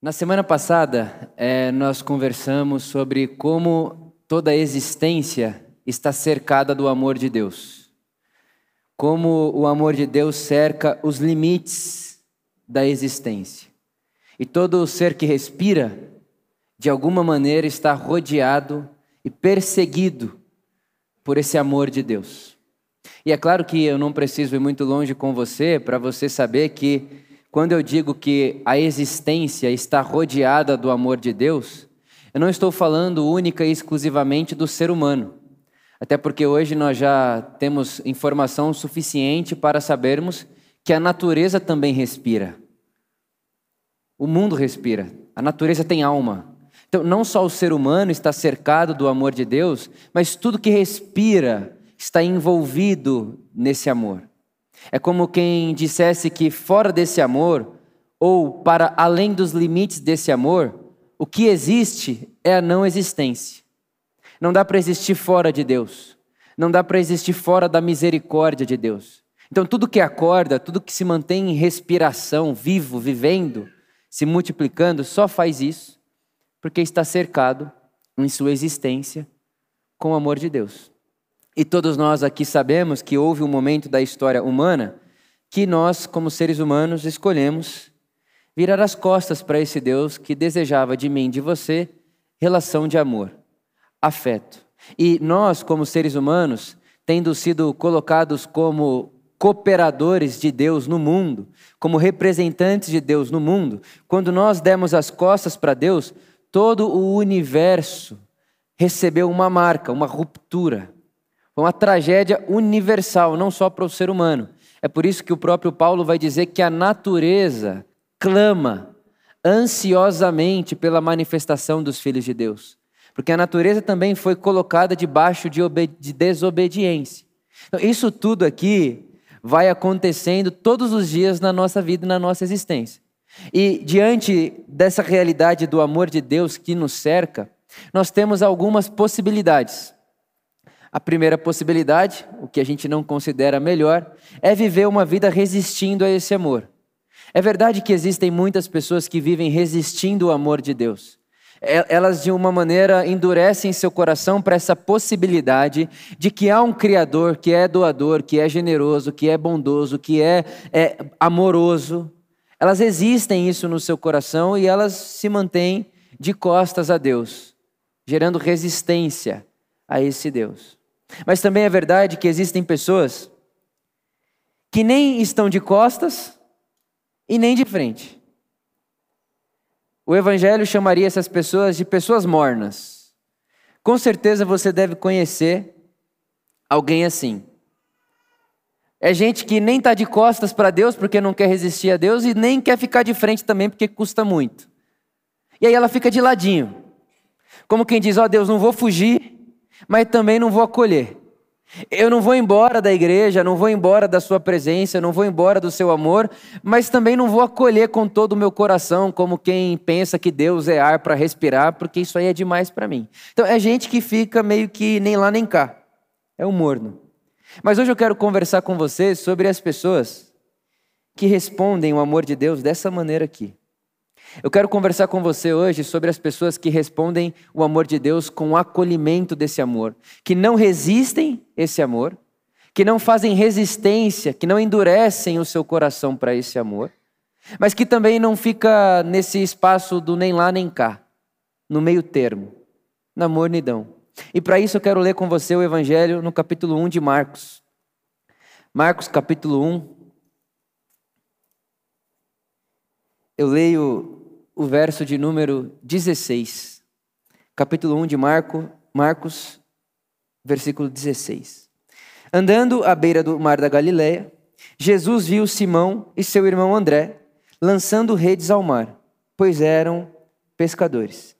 Na semana passada, é, nós conversamos sobre como toda a existência está cercada do amor de Deus. Como o amor de Deus cerca os limites da existência. E todo ser que respira, de alguma maneira, está rodeado e perseguido por esse amor de Deus. E é claro que eu não preciso ir muito longe com você para você saber que quando eu digo que a existência está rodeada do amor de Deus, eu não estou falando única e exclusivamente do ser humano. Até porque hoje nós já temos informação suficiente para sabermos que a natureza também respira. O mundo respira, a natureza tem alma. Então, não só o ser humano está cercado do amor de Deus, mas tudo que respira está envolvido nesse amor. É como quem dissesse que fora desse amor, ou para além dos limites desse amor, o que existe é a não existência. Não dá para existir fora de Deus. Não dá para existir fora da misericórdia de Deus. Então, tudo que acorda, tudo que se mantém em respiração, vivo, vivendo, se multiplicando, só faz isso porque está cercado em sua existência com o amor de Deus. E todos nós aqui sabemos que houve um momento da história humana que nós, como seres humanos, escolhemos virar as costas para esse Deus que desejava de mim, de você, relação de amor, afeto. E nós, como seres humanos, tendo sido colocados como cooperadores de Deus no mundo, como representantes de Deus no mundo, quando nós demos as costas para Deus, todo o universo recebeu uma marca, uma ruptura. Foi uma tragédia universal, não só para o ser humano. É por isso que o próprio Paulo vai dizer que a natureza clama ansiosamente pela manifestação dos filhos de Deus. Porque a natureza também foi colocada debaixo de, de desobediência. Então, isso tudo aqui vai acontecendo todos os dias na nossa vida e na nossa existência. E diante dessa realidade do amor de Deus que nos cerca, nós temos algumas possibilidades. A primeira possibilidade, o que a gente não considera melhor, é viver uma vida resistindo a esse amor. É verdade que existem muitas pessoas que vivem resistindo ao amor de Deus. Elas, de uma maneira, endurecem seu coração para essa possibilidade de que há um Criador que é doador, que é generoso, que é bondoso, que é, é amoroso. Elas existem isso no seu coração e elas se mantêm de costas a Deus, gerando resistência a esse Deus. Mas também é verdade que existem pessoas que nem estão de costas e nem de frente. O Evangelho chamaria essas pessoas de pessoas mornas. Com certeza você deve conhecer alguém assim. É gente que nem está de costas para Deus porque não quer resistir a Deus e nem quer ficar de frente também porque custa muito. E aí ela fica de ladinho. Como quem diz: Ó oh, Deus, não vou fugir, mas também não vou acolher. Eu não vou embora da igreja, não vou embora da sua presença, não vou embora do seu amor, mas também não vou acolher com todo o meu coração, como quem pensa que Deus é ar para respirar, porque isso aí é demais para mim. Então é gente que fica meio que nem lá nem cá. É um morno. Mas hoje eu quero conversar com vocês sobre as pessoas que respondem o amor de Deus dessa maneira aqui. Eu quero conversar com você hoje sobre as pessoas que respondem o amor de Deus com o acolhimento desse amor, que não resistem esse amor, que não fazem resistência, que não endurecem o seu coração para esse amor, mas que também não fica nesse espaço do nem lá nem cá, no meio termo, na mornidão. E para isso eu quero ler com você o evangelho no capítulo 1 de Marcos. Marcos capítulo 1, eu leio o verso de número 16, capítulo 1 de Marco, Marcos, versículo 16. Andando à beira do mar da Galileia, Jesus viu Simão e seu irmão André lançando redes ao mar, pois eram pescadores.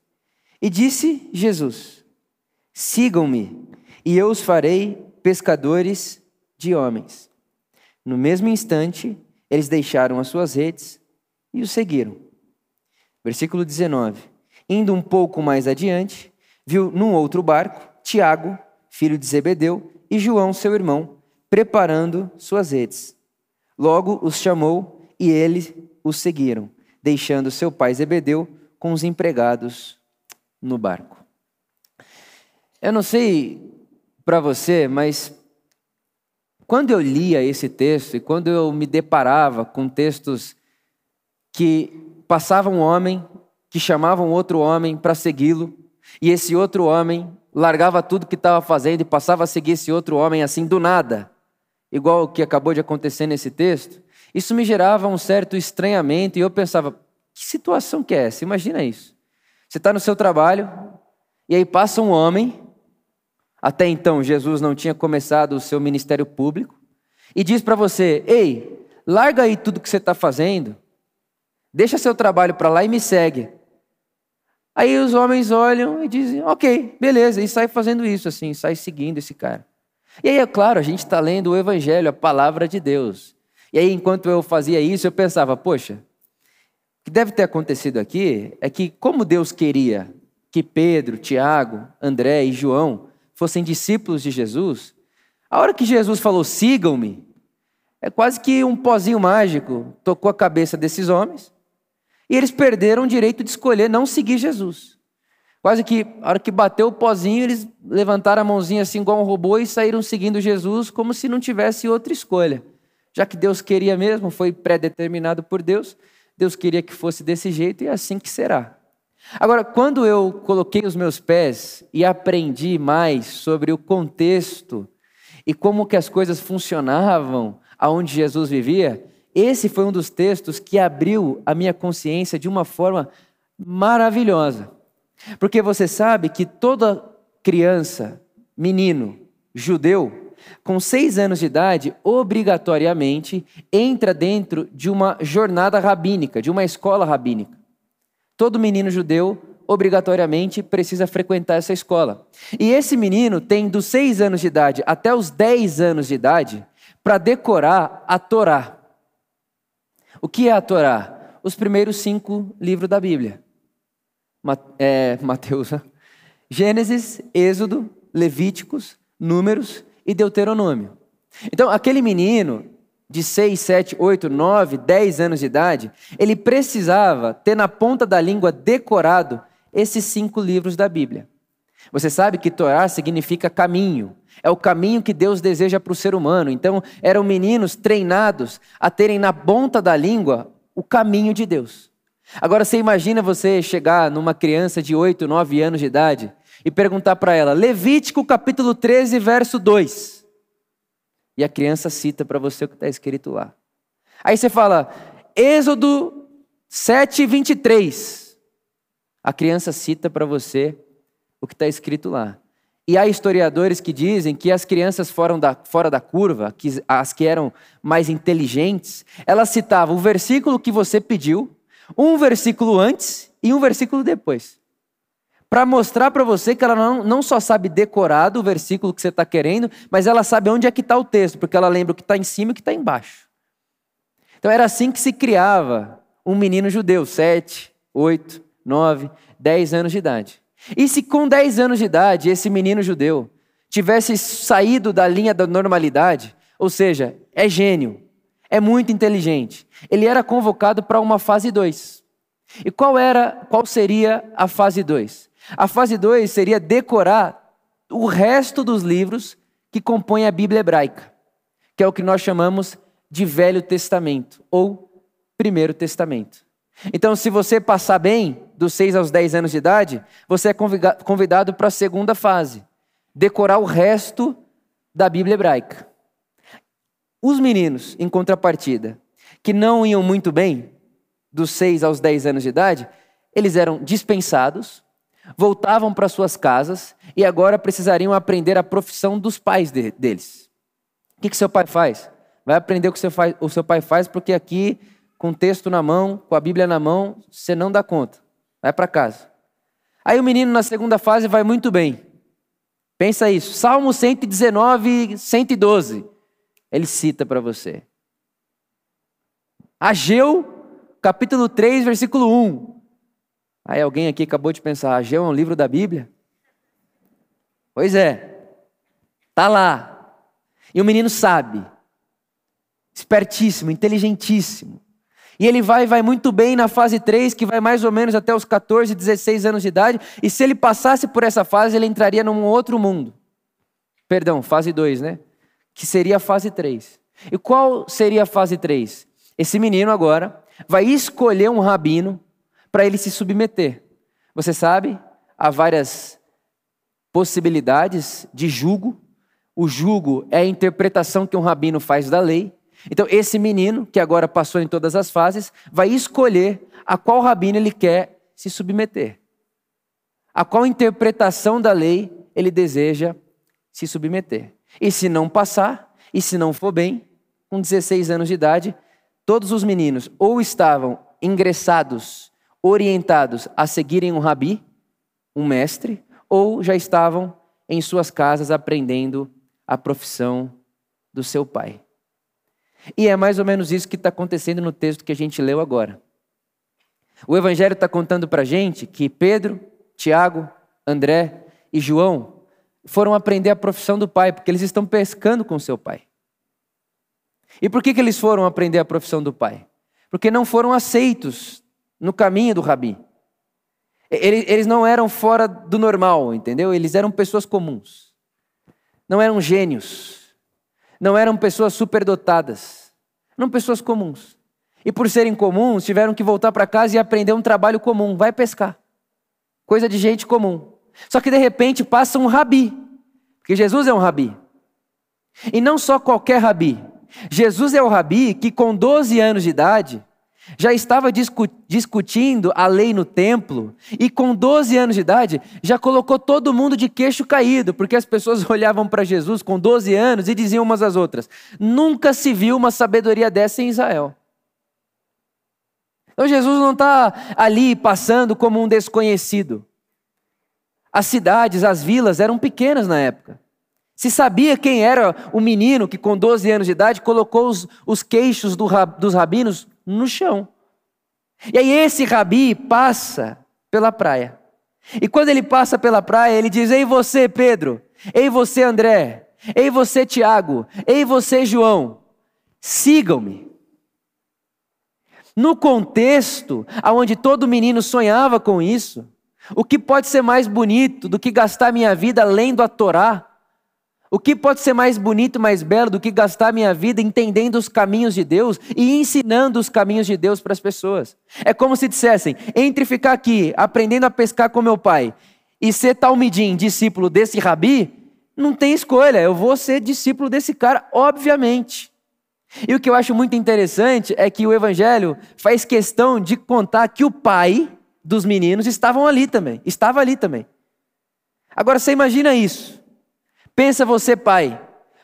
E disse Jesus: Sigam-me, e eu os farei pescadores de homens. No mesmo instante, eles deixaram as suas redes e o seguiram. Versículo 19. Indo um pouco mais adiante, viu num outro barco Tiago, filho de Zebedeu, e João, seu irmão, preparando suas redes. Logo os chamou e eles os seguiram. deixando seu pai Zebedeu com os empregados no barco. Eu não sei para você, mas quando eu lia esse texto e quando eu me deparava com textos que passavam um homem, que chamavam outro homem para segui-lo, e esse outro homem largava tudo que estava fazendo e passava a seguir esse outro homem assim do nada, igual o que acabou de acontecer nesse texto, isso me gerava um certo estranhamento e eu pensava: que situação que é essa? Imagina isso. Você está no seu trabalho e aí passa um homem, até então Jesus não tinha começado o seu ministério público, e diz para você: ei, larga aí tudo que você está fazendo, deixa seu trabalho para lá e me segue. Aí os homens olham e dizem: ok, beleza, e sai fazendo isso assim, sai seguindo esse cara. E aí, é claro, a gente está lendo o Evangelho, a palavra de Deus. E aí, enquanto eu fazia isso, eu pensava: poxa, o que deve ter acontecido aqui é que, como Deus queria que Pedro, Tiago, André e João fossem discípulos de Jesus, a hora que Jesus falou: sigam-me, é quase que um pozinho mágico tocou a cabeça desses homens e eles perderam o direito de escolher não seguir Jesus. Quase que, a hora que bateu o pozinho, eles levantaram a mãozinha assim igual um robô e saíram seguindo Jesus como se não tivesse outra escolha. Já que Deus queria mesmo, foi pré-determinado por Deus, Deus queria que fosse desse jeito e é assim que será. Agora, quando eu coloquei os meus pés e aprendi mais sobre o contexto e como que as coisas funcionavam aonde Jesus vivia, esse foi um dos textos que abriu a minha consciência de uma forma maravilhosa. Porque você sabe que toda criança, menino, judeu, com seis anos de idade, obrigatoriamente entra dentro de uma jornada rabínica, de uma escola rabínica. Todo menino judeu, obrigatoriamente, precisa frequentar essa escola. E esse menino tem dos seis anos de idade até os dez anos de idade para decorar a Torá. O que é a Torá? Os primeiros cinco livros da Bíblia. É, Mateus, Gênesis, Êxodo, Levíticos, Números e Deuteronômio. Então, aquele menino de 6, 7, 8, 9, 10 anos de idade, ele precisava ter na ponta da língua decorado esses cinco livros da Bíblia. Você sabe que Torá significa caminho, é o caminho que Deus deseja para o ser humano. Então, eram meninos treinados a terem na ponta da língua o caminho de Deus. Agora, você imagina você chegar numa criança de 8, 9 anos de idade e perguntar para ela, Levítico capítulo 13, verso 2. E a criança cita para você o que está escrito lá. Aí você fala, Êxodo 7, 23. A criança cita para você o que está escrito lá. E há historiadores que dizem que as crianças fora da, fora da curva, que, as que eram mais inteligentes, elas citavam o versículo que você pediu, um versículo antes e um versículo depois. Para mostrar para você que ela não, não só sabe decorar do versículo que você está querendo, mas ela sabe onde é que está o texto, porque ela lembra o que está em cima e o que está embaixo. Então era assim que se criava um menino judeu, sete, oito, nove, dez anos de idade. E se com 10 anos de idade esse menino judeu tivesse saído da linha da normalidade, ou seja, é gênio, é muito inteligente, ele era convocado para uma fase 2. E qual era, qual seria a fase 2? A fase 2 seria decorar o resto dos livros que compõem a Bíblia hebraica, que é o que nós chamamos de Velho Testamento ou Primeiro Testamento. Então, se você passar bem dos 6 aos 10 anos de idade, você é convidado para a segunda fase, decorar o resto da Bíblia hebraica. Os meninos, em contrapartida, que não iam muito bem, dos 6 aos 10 anos de idade, eles eram dispensados, voltavam para suas casas e agora precisariam aprender a profissão dos pais de, deles. O que, que seu pai faz? Vai aprender o que seu, o seu pai faz, porque aqui com o texto na mão, com a Bíblia na mão, você não dá conta. Vai para casa. Aí o menino na segunda fase vai muito bem. Pensa isso. Salmo 119, 112. Ele cita para você. Ageu, capítulo 3, versículo 1. Aí alguém aqui acabou de pensar, Ageu é um livro da Bíblia? Pois é. Tá lá. E o menino sabe. Espertíssimo, inteligentíssimo. E ele vai vai muito bem na fase 3, que vai mais ou menos até os 14, 16 anos de idade, e se ele passasse por essa fase, ele entraria num outro mundo. Perdão, fase 2, né? Que seria a fase 3. E qual seria a fase 3? Esse menino agora vai escolher um rabino para ele se submeter. Você sabe, há várias possibilidades de julgo. O julgo é a interpretação que um rabino faz da lei. Então, esse menino, que agora passou em todas as fases, vai escolher a qual rabino ele quer se submeter. A qual interpretação da lei ele deseja se submeter. E se não passar, e se não for bem, com 16 anos de idade, todos os meninos ou estavam ingressados, orientados a seguirem um rabi, um mestre, ou já estavam em suas casas aprendendo a profissão do seu pai. E é mais ou menos isso que está acontecendo no texto que a gente leu agora. O Evangelho está contando para a gente que Pedro, Tiago, André e João foram aprender a profissão do pai, porque eles estão pescando com seu pai. E por que, que eles foram aprender a profissão do pai? Porque não foram aceitos no caminho do rabi. Eles não eram fora do normal, entendeu? Eles eram pessoas comuns. Não eram gênios. Não eram pessoas superdotadas. Eram pessoas comuns. E por serem comuns, tiveram que voltar para casa e aprender um trabalho comum. Vai pescar. Coisa de gente comum. Só que de repente passa um rabi. Porque Jesus é um rabi. E não só qualquer rabi. Jesus é o rabi que, com 12 anos de idade, já estava discutindo a lei no templo e, com 12 anos de idade, já colocou todo mundo de queixo caído, porque as pessoas olhavam para Jesus com 12 anos e diziam umas às outras: nunca se viu uma sabedoria dessa em Israel. Então, Jesus não está ali passando como um desconhecido. As cidades, as vilas eram pequenas na época. Se sabia quem era o menino que, com 12 anos de idade, colocou os, os queixos do, dos rabinos no chão. E aí esse rabi passa pela praia. E quando ele passa pela praia, ele diz: Ei você, Pedro, ei você, André, ei você, Tiago, ei você, João, sigam-me. No contexto onde todo menino sonhava com isso, o que pode ser mais bonito do que gastar minha vida lendo a Torá? O que pode ser mais bonito, mais belo do que gastar minha vida entendendo os caminhos de Deus e ensinando os caminhos de Deus para as pessoas? É como se dissessem: entre ficar aqui aprendendo a pescar com meu pai e ser talmidim, discípulo desse rabi, não tem escolha, eu vou ser discípulo desse cara, obviamente. E o que eu acho muito interessante é que o evangelho faz questão de contar que o pai dos meninos estavam ali também, estava ali também. Agora você imagina isso. Pensa você, pai.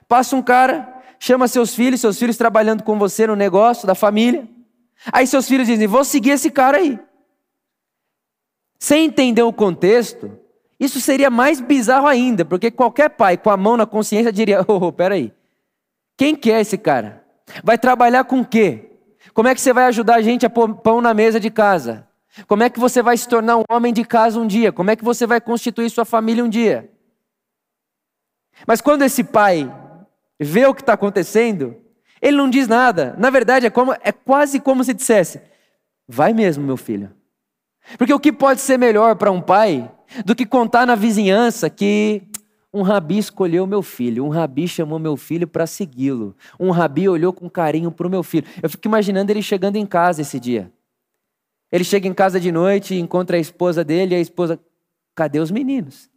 Passa um cara, chama seus filhos, seus filhos trabalhando com você no negócio da família. Aí seus filhos dizem: Vou seguir esse cara aí. Sem entender o contexto, isso seria mais bizarro ainda, porque qualquer pai com a mão na consciência diria: Oh, peraí, quem que é esse cara? Vai trabalhar com o quê? Como é que você vai ajudar a gente a pôr pão na mesa de casa? Como é que você vai se tornar um homem de casa um dia? Como é que você vai constituir sua família um dia? Mas quando esse pai vê o que está acontecendo, ele não diz nada. Na verdade, é, como, é quase como se dissesse: Vai mesmo, meu filho. Porque o que pode ser melhor para um pai do que contar na vizinhança que um rabi escolheu meu filho, um rabi chamou meu filho para segui-lo, um rabi olhou com carinho para o meu filho. Eu fico imaginando ele chegando em casa esse dia. Ele chega em casa de noite encontra a esposa dele e a esposa, cadê os meninos?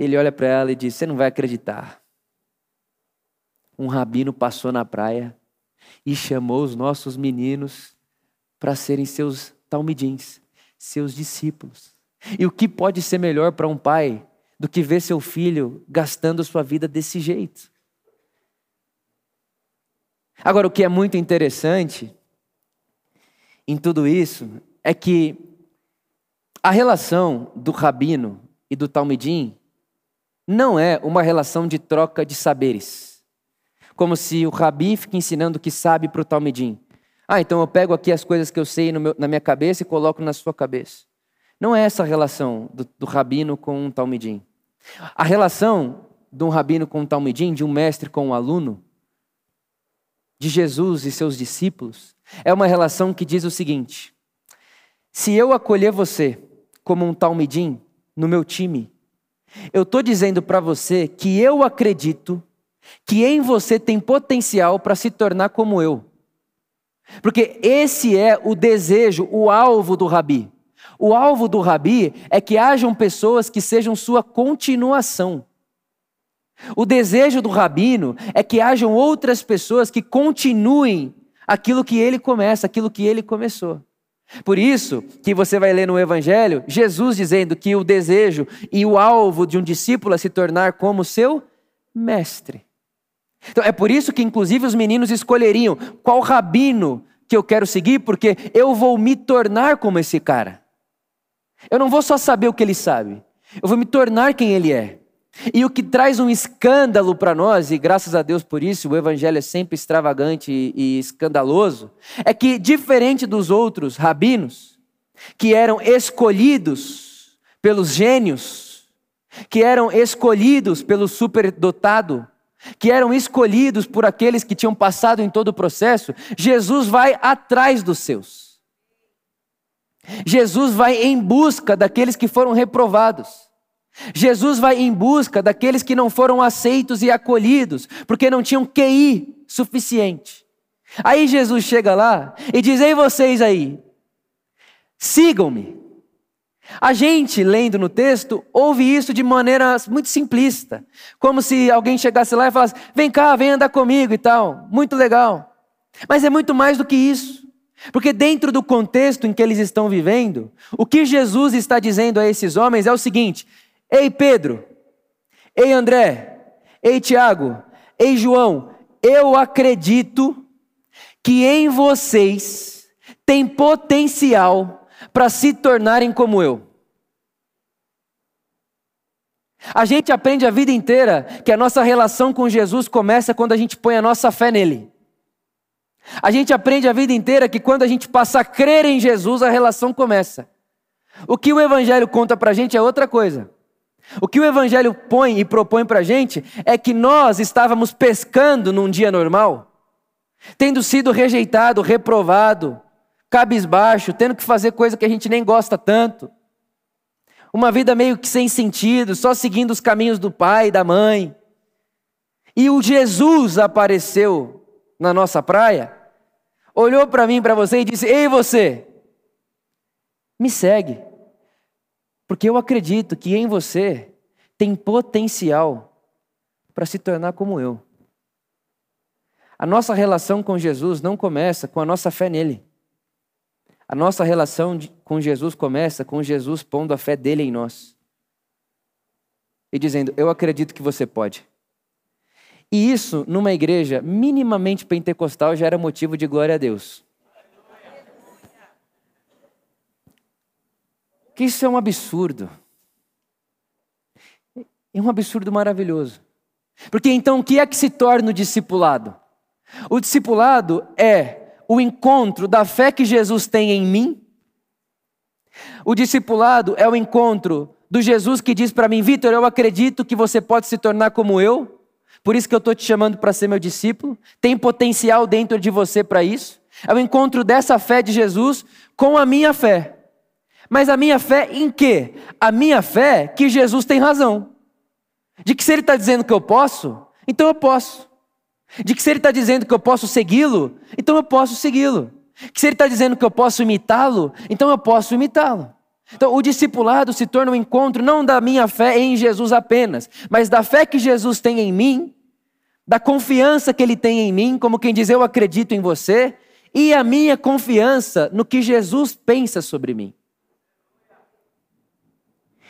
Ele olha para ela e diz: Você não vai acreditar. Um rabino passou na praia e chamou os nossos meninos para serem seus talmidins, seus discípulos. E o que pode ser melhor para um pai do que ver seu filho gastando sua vida desse jeito? Agora, o que é muito interessante em tudo isso é que a relação do rabino e do talmidim não é uma relação de troca de saberes. Como se o rabi fique ensinando o que sabe para o talmidim. Ah, então eu pego aqui as coisas que eu sei meu, na minha cabeça e coloco na sua cabeça. Não é essa a relação do, do rabino com um talmidim. A relação de um rabino com um talmidim, de um mestre com um aluno, de Jesus e seus discípulos é uma relação que diz o seguinte: se eu acolher você como um talmidim no meu time, eu estou dizendo para você que eu acredito que em você tem potencial para se tornar como eu. Porque esse é o desejo, o alvo do rabi. O alvo do rabi é que hajam pessoas que sejam sua continuação. O desejo do rabino é que hajam outras pessoas que continuem aquilo que ele começa, aquilo que ele começou. Por isso que você vai ler no Evangelho Jesus dizendo que o desejo e o alvo de um discípulo é se tornar como seu mestre. Então é por isso que inclusive os meninos escolheriam qual rabino que eu quero seguir, porque eu vou me tornar como esse cara. Eu não vou só saber o que ele sabe, eu vou me tornar quem ele é. E o que traz um escândalo para nós, e graças a Deus por isso, o evangelho é sempre extravagante e, escandaloso, é que, diferente dos outros rabinos, que eram escolhidos pelos gênios, que eram escolhidos pelo superdotado, que eram escolhidos por aqueles que tinham passado em todo o processo, Jesus vai atrás dos seus. Jesus vai em busca daqueles que foram reprovados. Jesus vai em busca daqueles que não foram aceitos e acolhidos, porque não tinham QI suficiente. Aí Jesus chega lá e diz: Ei, vocês aí, sigam-me. A gente, lendo no texto, ouve isso de maneira muito simplista, como se alguém chegasse lá e falasse: Vem cá, vem andar comigo e tal, muito legal. Mas é muito mais do que isso. Porque, dentro do contexto em que eles estão vivendo, o que Jesus está dizendo a esses homens é o seguinte: Ei Pedro, ei André, ei Tiago, ei João, eu acredito que em vocês tem potencial para se tornarem como eu. A gente aprende a vida inteira que a nossa relação com Jesus começa quando a gente põe a nossa fé nele. A gente aprende a vida inteira que quando a gente passa a crer em Jesus, a relação começa. O que o Evangelho conta para a gente é outra coisa. O que o Evangelho põe e propõe para a gente é que nós estávamos pescando num dia normal, tendo sido rejeitado, reprovado, cabisbaixo, tendo que fazer coisa que a gente nem gosta tanto. Uma vida meio que sem sentido, só seguindo os caminhos do pai e da mãe. E o Jesus apareceu na nossa praia, olhou para mim, para você e disse: Ei, você, me segue. Porque eu acredito que em você tem potencial para se tornar como eu. A nossa relação com Jesus não começa com a nossa fé nele. A nossa relação com Jesus começa com Jesus pondo a fé dele em nós. E dizendo: Eu acredito que você pode. E isso, numa igreja minimamente pentecostal, já era motivo de glória a Deus. Que isso é um absurdo. É um absurdo maravilhoso. Porque então o que é que se torna o discipulado? O discipulado é o encontro da fé que Jesus tem em mim. O discipulado é o encontro do Jesus que diz para mim, Vitor, eu acredito que você pode se tornar como eu, por isso que eu estou te chamando para ser meu discípulo. Tem potencial dentro de você para isso. É o encontro dessa fé de Jesus com a minha fé. Mas a minha fé em quê? A minha fé que Jesus tem razão. De que se ele está dizendo que eu posso, então eu posso. De que se ele está dizendo que eu posso segui-lo, então eu posso segui-lo. Que se ele está dizendo que eu posso imitá-lo, então eu posso imitá-lo. Então, o discipulado se torna um encontro não da minha fé em Jesus apenas, mas da fé que Jesus tem em mim, da confiança que ele tem em mim, como quem diz eu acredito em você, e a minha confiança no que Jesus pensa sobre mim.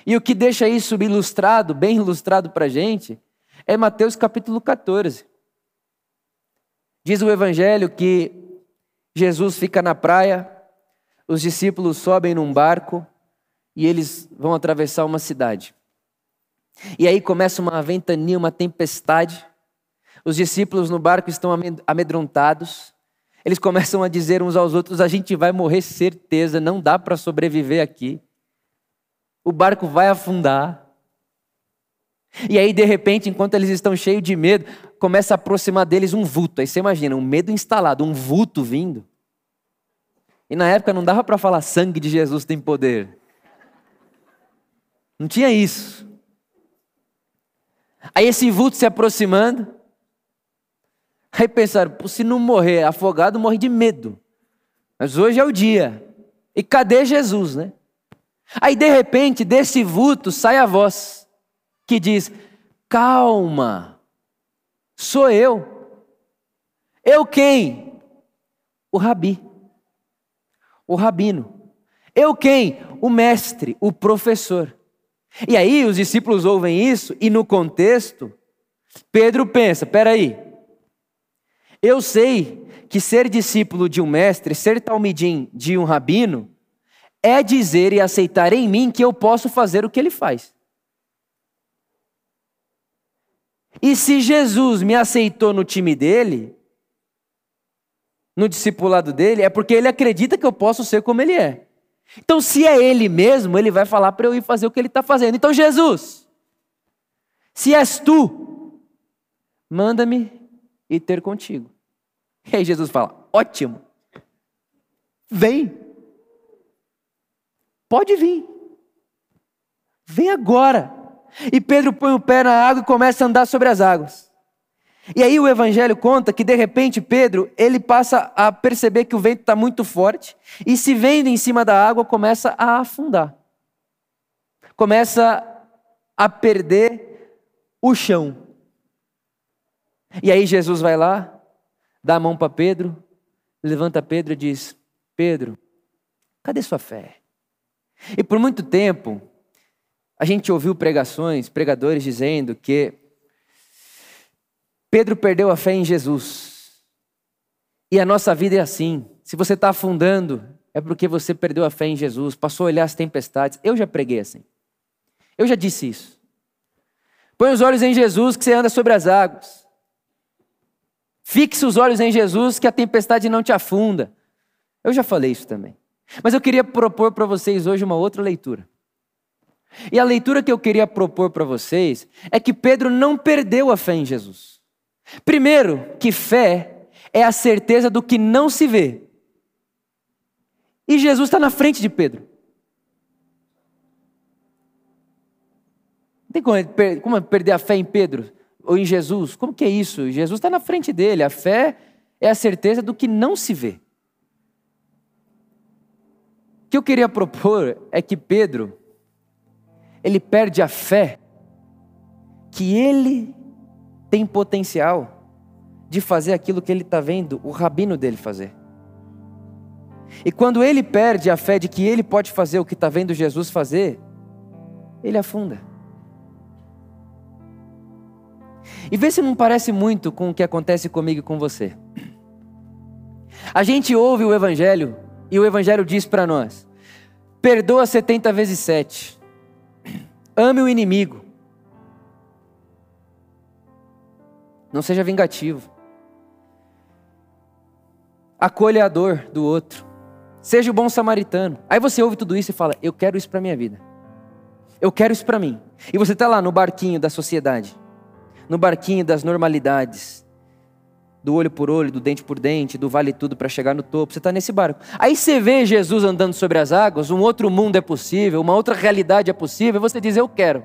E o que deixa isso ilustrado, bem ilustrado para a gente, é Mateus capítulo 14. Diz o Evangelho que Jesus fica na praia, os discípulos sobem num barco e eles vão atravessar uma cidade. E aí começa uma ventania, uma tempestade. Os discípulos no barco estão amedrontados. Eles começam a dizer uns aos outros: a gente vai morrer certeza, não dá para sobreviver aqui o barco vai afundar. E aí, de repente, enquanto eles estão cheios de medo, começa a aproximar deles um vulto. Aí você imagina, um medo instalado, um vulto vindo. E na época não dava para falar sangue de Jesus tem poder. Não tinha isso. Aí esse vulto se aproximando. Aí pensaram, se não morrer afogado, morre de medo. Mas hoje é o dia. E cadê Jesus, né? Aí de repente, desse vulto sai a voz que diz: Calma, sou eu. Eu quem? O rabi. O rabino. Eu quem? O mestre, o professor. E aí os discípulos ouvem isso e no contexto, Pedro pensa: peraí, eu sei que ser discípulo de um mestre, ser talmidim de um rabino, é dizer e aceitar em mim que eu posso fazer o que ele faz. E se Jesus me aceitou no time dele, no discipulado dele, é porque ele acredita que eu posso ser como ele é. Então, se é ele mesmo, ele vai falar para eu ir fazer o que ele está fazendo. Então, Jesus, se és tu, manda-me ir ter contigo. E aí Jesus fala: ótimo, vem, pode vir, vem agora. E Pedro põe o pé na água e começa a andar sobre as águas. E aí o evangelho conta que de repente Pedro, ele passa a perceber que o vento está muito forte e se vendo em cima da água começa a afundar. Começa a perder o chão. E aí Jesus vai lá, dá a mão para Pedro, levanta Pedro e diz: Pedro, cadê sua fé? E por muito tempo, a gente ouviu pregações, pregadores dizendo que Pedro perdeu a fé em Jesus. E a nossa vida é assim. Se você está afundando, é porque você perdeu a fé em Jesus, passou a olhar as tempestades. Eu já preguei assim. Eu já disse isso. Põe os olhos em Jesus que você anda sobre as águas. Fixe os olhos em Jesus que a tempestade não te afunda. Eu já falei isso também. Mas eu queria propor para vocês hoje uma outra leitura. E a leitura que eu queria propor para vocês é que Pedro não perdeu a fé em Jesus. Primeiro, que fé é a certeza do que não se vê. E Jesus está na frente de Pedro. Não tem como, como perder a fé em Pedro ou em Jesus? Como que é isso? Jesus está na frente dele. A fé é a certeza do que não se vê. Que eu queria propor é que Pedro, ele perde a fé que ele tem potencial de fazer aquilo que ele está vendo o rabino dele fazer. E quando ele perde a fé de que ele pode fazer o que está vendo Jesus fazer, ele afunda. E vê se não parece muito com o que acontece comigo e com você. A gente ouve o Evangelho e o Evangelho diz para nós: perdoa 70 vezes 7, ame o inimigo, Não seja vingativo. Acolha a dor do outro. Seja o bom samaritano. Aí você ouve tudo isso e fala: Eu quero isso para minha vida. Eu quero isso para mim. E você está lá no barquinho da sociedade, no barquinho das normalidades, do olho por olho, do dente por dente, do vale tudo para chegar no topo. Você está nesse barco. Aí você vê Jesus andando sobre as águas, um outro mundo é possível, uma outra realidade é possível, e você diz: Eu quero.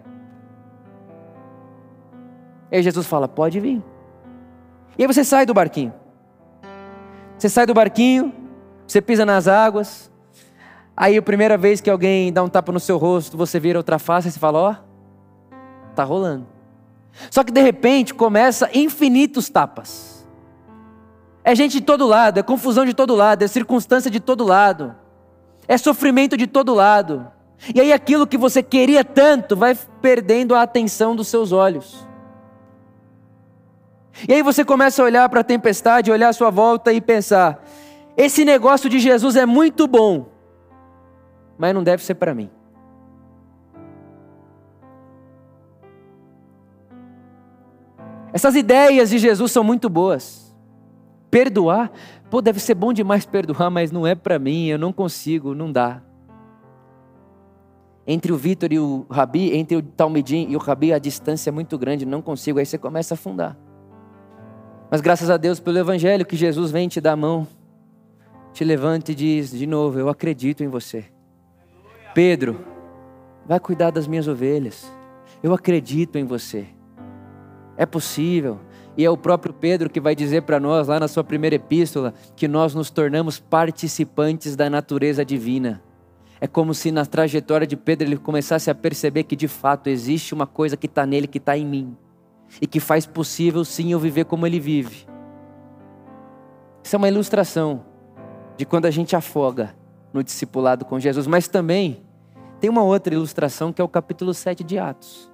E aí Jesus fala: Pode vir. E aí você sai do barquinho. Você sai do barquinho, você pisa nas águas. Aí a primeira vez que alguém dá um tapa no seu rosto, você vira outra face e você fala: Ó, oh, tá rolando. Só que de repente começa infinitos tapas. É gente de todo lado, é confusão de todo lado, é circunstância de todo lado, é sofrimento de todo lado. E aí aquilo que você queria tanto vai perdendo a atenção dos seus olhos. E aí você começa a olhar para a tempestade, olhar à sua volta e pensar: esse negócio de Jesus é muito bom, mas não deve ser para mim. Essas ideias de Jesus são muito boas. Perdoar, pô, deve ser bom demais perdoar, mas não é para mim, eu não consigo, não dá. Entre o Vitor e o Rabi, entre o Talmidim e o Rabi, a distância é muito grande, não consigo, aí você começa a afundar. Mas graças a Deus pelo Evangelho que Jesus vem te dar a mão, te levanta e diz de novo: Eu acredito em você. Pedro, vai cuidar das minhas ovelhas. Eu acredito em você. É possível. E é o próprio Pedro que vai dizer para nós, lá na sua primeira epístola, que nós nos tornamos participantes da natureza divina. É como se na trajetória de Pedro ele começasse a perceber que de fato existe uma coisa que está nele, que está em mim, e que faz possível sim eu viver como ele vive. Isso é uma ilustração de quando a gente afoga no discipulado com Jesus, mas também tem uma outra ilustração que é o capítulo 7 de Atos.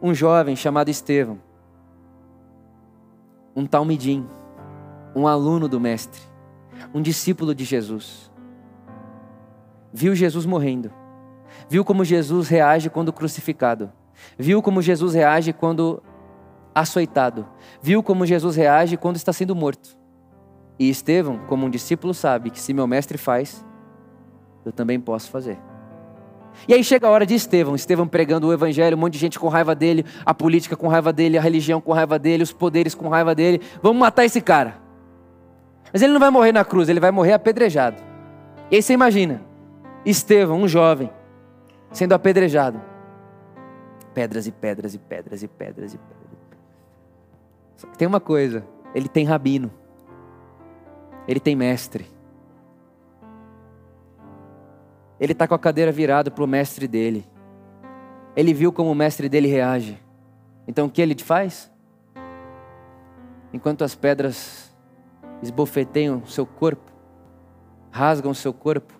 Um jovem chamado Estevão, um talmidim, um aluno do mestre, um discípulo de Jesus. Viu Jesus morrendo. Viu como Jesus reage quando crucificado. Viu como Jesus reage quando açoitado. Viu como Jesus reage quando está sendo morto. E Estevão, como um discípulo, sabe que se meu mestre faz, eu também posso fazer. E aí chega a hora de Estevão, Estevão pregando o evangelho, um monte de gente com raiva dele, a política com raiva dele, a religião com raiva dele, os poderes com raiva dele. Vamos matar esse cara. Mas ele não vai morrer na cruz, ele vai morrer apedrejado. E aí você imagina, Estevão, um jovem, sendo apedrejado. Pedras e pedras e pedras e pedras e pedras. Só que tem uma coisa, ele tem rabino ele tem mestre. Ele está com a cadeira virada para o mestre dele. Ele viu como o mestre dele reage. Então o que ele faz? Enquanto as pedras esbofeteiam seu corpo, rasgam seu corpo,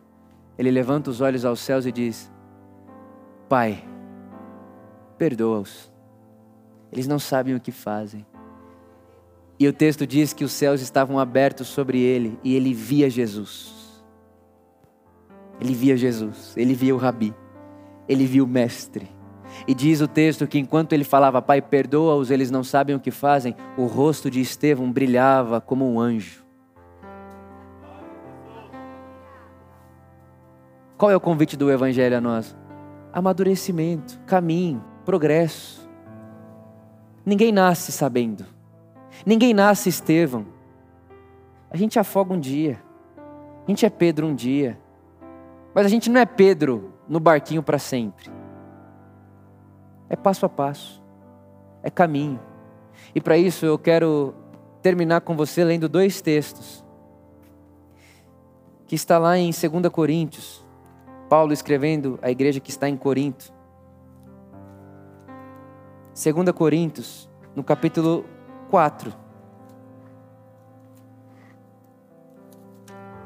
ele levanta os olhos aos céus e diz: Pai, perdoa-os. Eles não sabem o que fazem. E o texto diz que os céus estavam abertos sobre ele e ele via Jesus. Ele via Jesus, ele via o rabi, ele via o mestre. E diz o texto que enquanto ele falava, Pai, perdoa-os, eles não sabem o que fazem, o rosto de Estevão brilhava como um anjo. Qual é o convite do Evangelho a nós? Amadurecimento, caminho, progresso. Ninguém nasce sabendo. Ninguém nasce Estevão. A gente afoga um dia. A gente é Pedro um dia. Mas a gente não é Pedro no barquinho para sempre. É passo a passo. É caminho. E para isso eu quero terminar com você lendo dois textos. Que está lá em 2 Coríntios. Paulo escrevendo à igreja que está em Corinto. 2 Coríntios, no capítulo 4.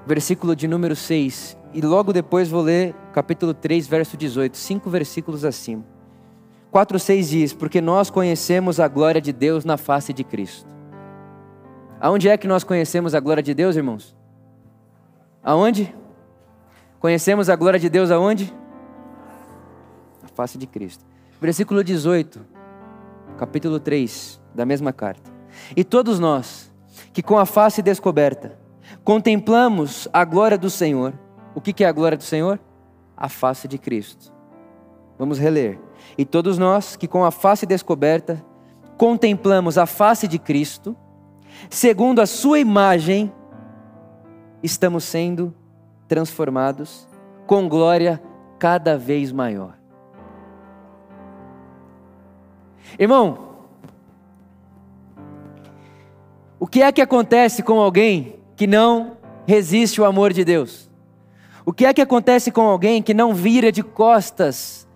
Versículo de número 6. E logo depois vou ler capítulo 3, verso 18. Cinco versículos acima. 4, 6 diz: Porque nós conhecemos a glória de Deus na face de Cristo. Aonde é que nós conhecemos a glória de Deus, irmãos? Aonde? Conhecemos a glória de Deus aonde? Na face de Cristo. Versículo 18, capítulo 3 da mesma carta. E todos nós, que com a face descoberta, contemplamos a glória do Senhor. O que é a glória do Senhor? A face de Cristo. Vamos reler. E todos nós, que com a face descoberta, contemplamos a face de Cristo, segundo a Sua imagem, estamos sendo transformados com glória cada vez maior. Irmão, O que é que acontece com alguém que não resiste ao amor de Deus? O que é que acontece com alguém que não vira de costas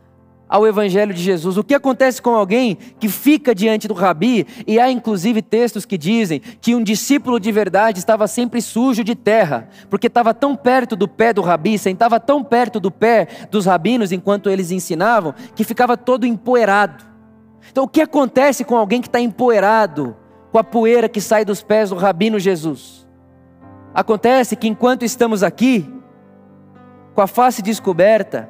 ao Evangelho de Jesus? O que acontece com alguém que fica diante do rabi? E há inclusive textos que dizem que um discípulo de verdade estava sempre sujo de terra, porque estava tão perto do pé do rabi, sentava tão perto do pé dos rabinos enquanto eles ensinavam, que ficava todo empoeirado. Então, o que acontece com alguém que está empoeirado? com a poeira que sai dos pés do rabino Jesus. Acontece que enquanto estamos aqui, com a face descoberta,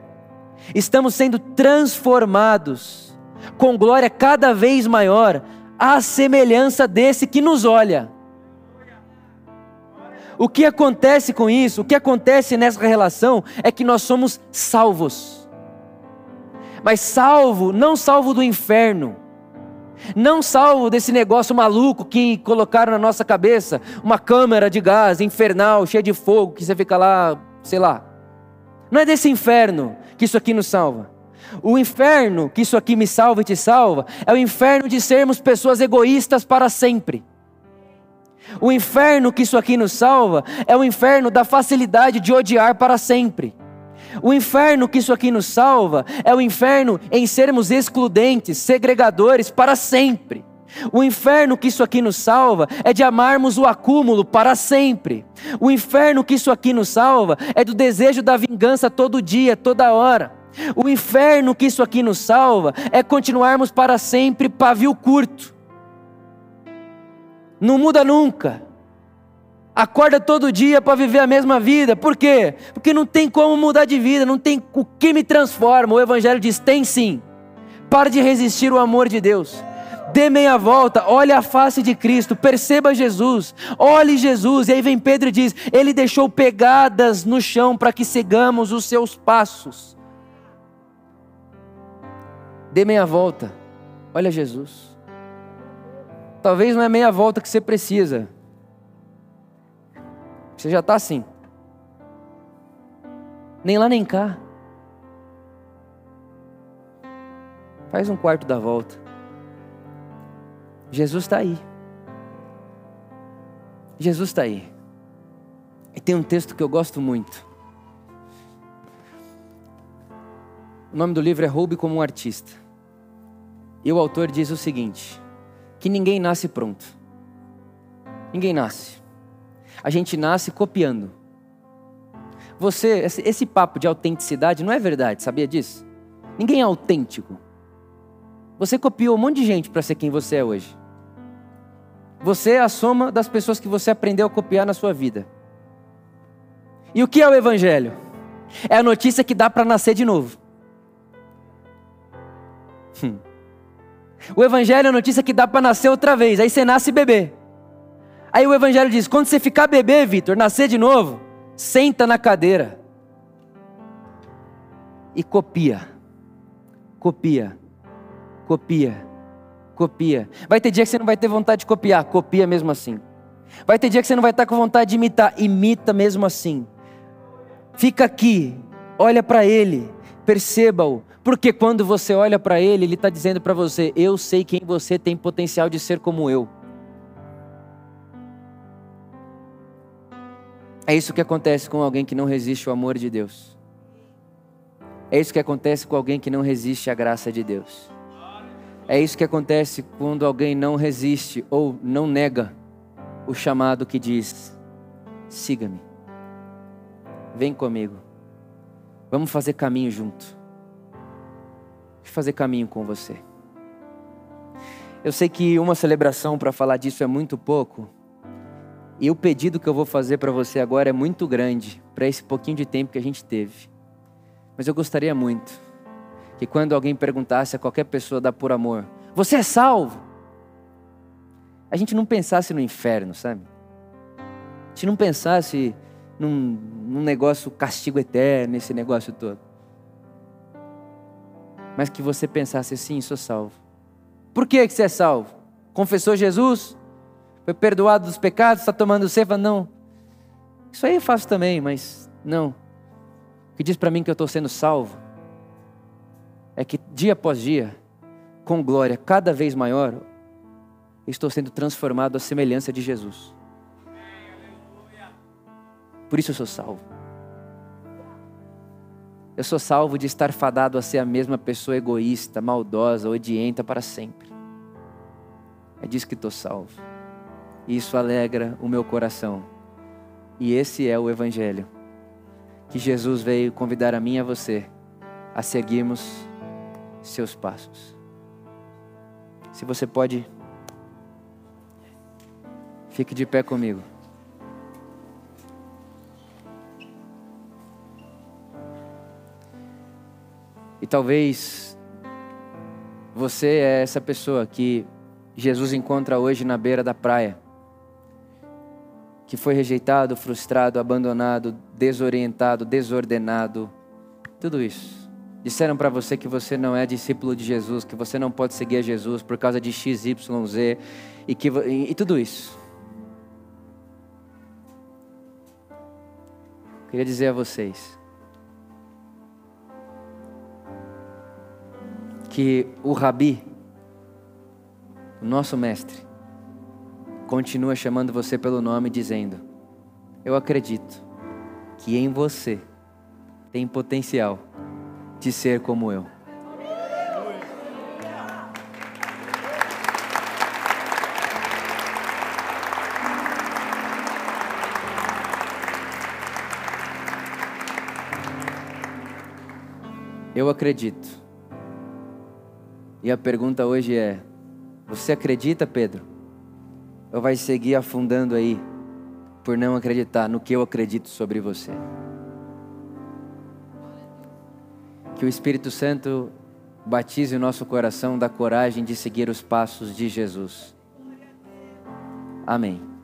estamos sendo transformados com glória cada vez maior, à semelhança desse que nos olha. O que acontece com isso? O que acontece nessa relação é que nós somos salvos. Mas salvo, não salvo do inferno, Não salvo desse negócio maluco que colocaram na nossa cabeça, uma câmara de gás infernal, cheia de fogo, que você fica lá, sei lá. Não é desse inferno que isso aqui nos salva. O inferno que isso aqui me salva e te salva é o inferno de sermos pessoas egoístas para sempre. O inferno que isso aqui nos salva é o inferno da facilidade de odiar para sempre. O inferno que isso aqui nos salva é o inferno em sermos excludentes, segregadores para sempre. O inferno que isso aqui nos salva é de amarmos o acúmulo para sempre. O inferno que isso aqui nos salva é do desejo da vingança todo dia, toda hora. O inferno que isso aqui nos salva é continuarmos para sempre pavio curto. Não muda nunca. Acorda todo dia para viver a mesma vida. Por quê? Porque não tem como mudar de vida, não tem o que me transforma. O Evangelho diz: tem sim. Pare de resistir o amor de Deus. Dê meia volta, olhe a face de Cristo, perceba Jesus, olhe Jesus. E aí vem Pedro e diz: Ele deixou pegadas no chão para que sigamos os seus passos. Dê meia volta, olha Jesus. Talvez não é meia volta que você precisa, você já está assim. Nem lá nem cá. Faz um quarto da volta. Jesus está aí. Jesus está aí. E tem um texto que eu gosto muito. O nome do livro é Roube como um Artista. E o autor diz o seguinte: que ninguém nasce pronto. Ninguém nasce. A gente nasce copiando. Você, esse papo de autenticidade não é verdade, sabia disso? Ninguém é autêntico. Você copiou um monte de gente para ser quem você é hoje. Você é a soma das pessoas que você aprendeu a copiar na sua vida. E o que é o Evangelho? É a notícia que dá para nascer de novo. Hum. O Evangelho é a notícia que dá para nascer outra vez. Aí você nasce bebê. Aí o Evangelho diz: quando você ficar bebê, Vitor, nascer de novo, senta na cadeira e copia, copia, copia, copia. Vai ter dia que você não vai ter vontade de copiar, copia mesmo assim. Vai ter dia que você não vai estar com vontade de imitar, imita mesmo assim. Fica aqui, olha para ele, perceba-o, porque quando você olha para ele, ele está dizendo para você: Eu sei quem você tem potencial de ser como eu. É isso que acontece com alguém que não resiste ao amor de Deus. É isso que acontece com alguém que não resiste à graça de Deus. É isso que acontece quando alguém não resiste ou não nega o chamado que diz: siga-me, vem comigo, vamos fazer caminho junto. Fazer caminho com você. Eu sei que uma celebração para falar disso é muito pouco, e o pedido que eu vou fazer para você agora é muito grande, para esse pouquinho de tempo que a gente teve. Mas eu gostaria muito que quando alguém perguntasse a qualquer pessoa da Por Amor, você é salvo? A gente não pensasse no inferno, sabe? A gente não pensasse num, num negócio castigo eterno, esse negócio todo. Mas que você pensasse assim, sou salvo. Por que, que você é salvo? Confessou Jesus? Foi perdoado dos pecados, está tomando cefa? Não. Isso aí eu faço também, mas não. O que diz para mim que eu estou sendo salvo é que dia após dia, com glória cada vez maior, estou sendo transformado à semelhança de Jesus. Por isso eu sou salvo. Eu sou salvo de estar fadado a ser a mesma pessoa egoísta, maldosa, odienta para sempre. É disso que estou salvo. Isso alegra o meu coração. E esse é o Evangelho que Jesus veio convidar a mim e a você a seguirmos seus passos. Se você pode, fique de pé comigo. E talvez você é essa pessoa que Jesus encontra hoje na beira da praia que foi rejeitado, frustrado, abandonado, desorientado, desordenado, tudo isso. Disseram para você que você não é discípulo de Jesus, que você não pode seguir a Jesus por causa de X, Y, Z e, que, e, tudo isso. Queria dizer a vocês que o Rabi, o nosso mestre, continua chamando você pelo nome, dizendo: Eu acredito que em você tem potencial de ser como eu. Eu acredito. E a pergunta hoje é: você acredita, Pedro? Ou vai seguir afundando aí por não acreditar no que eu acredito sobre você? Que o Espírito Santo batize o nosso coração da coragem de seguir os passos de Jesus. Amém.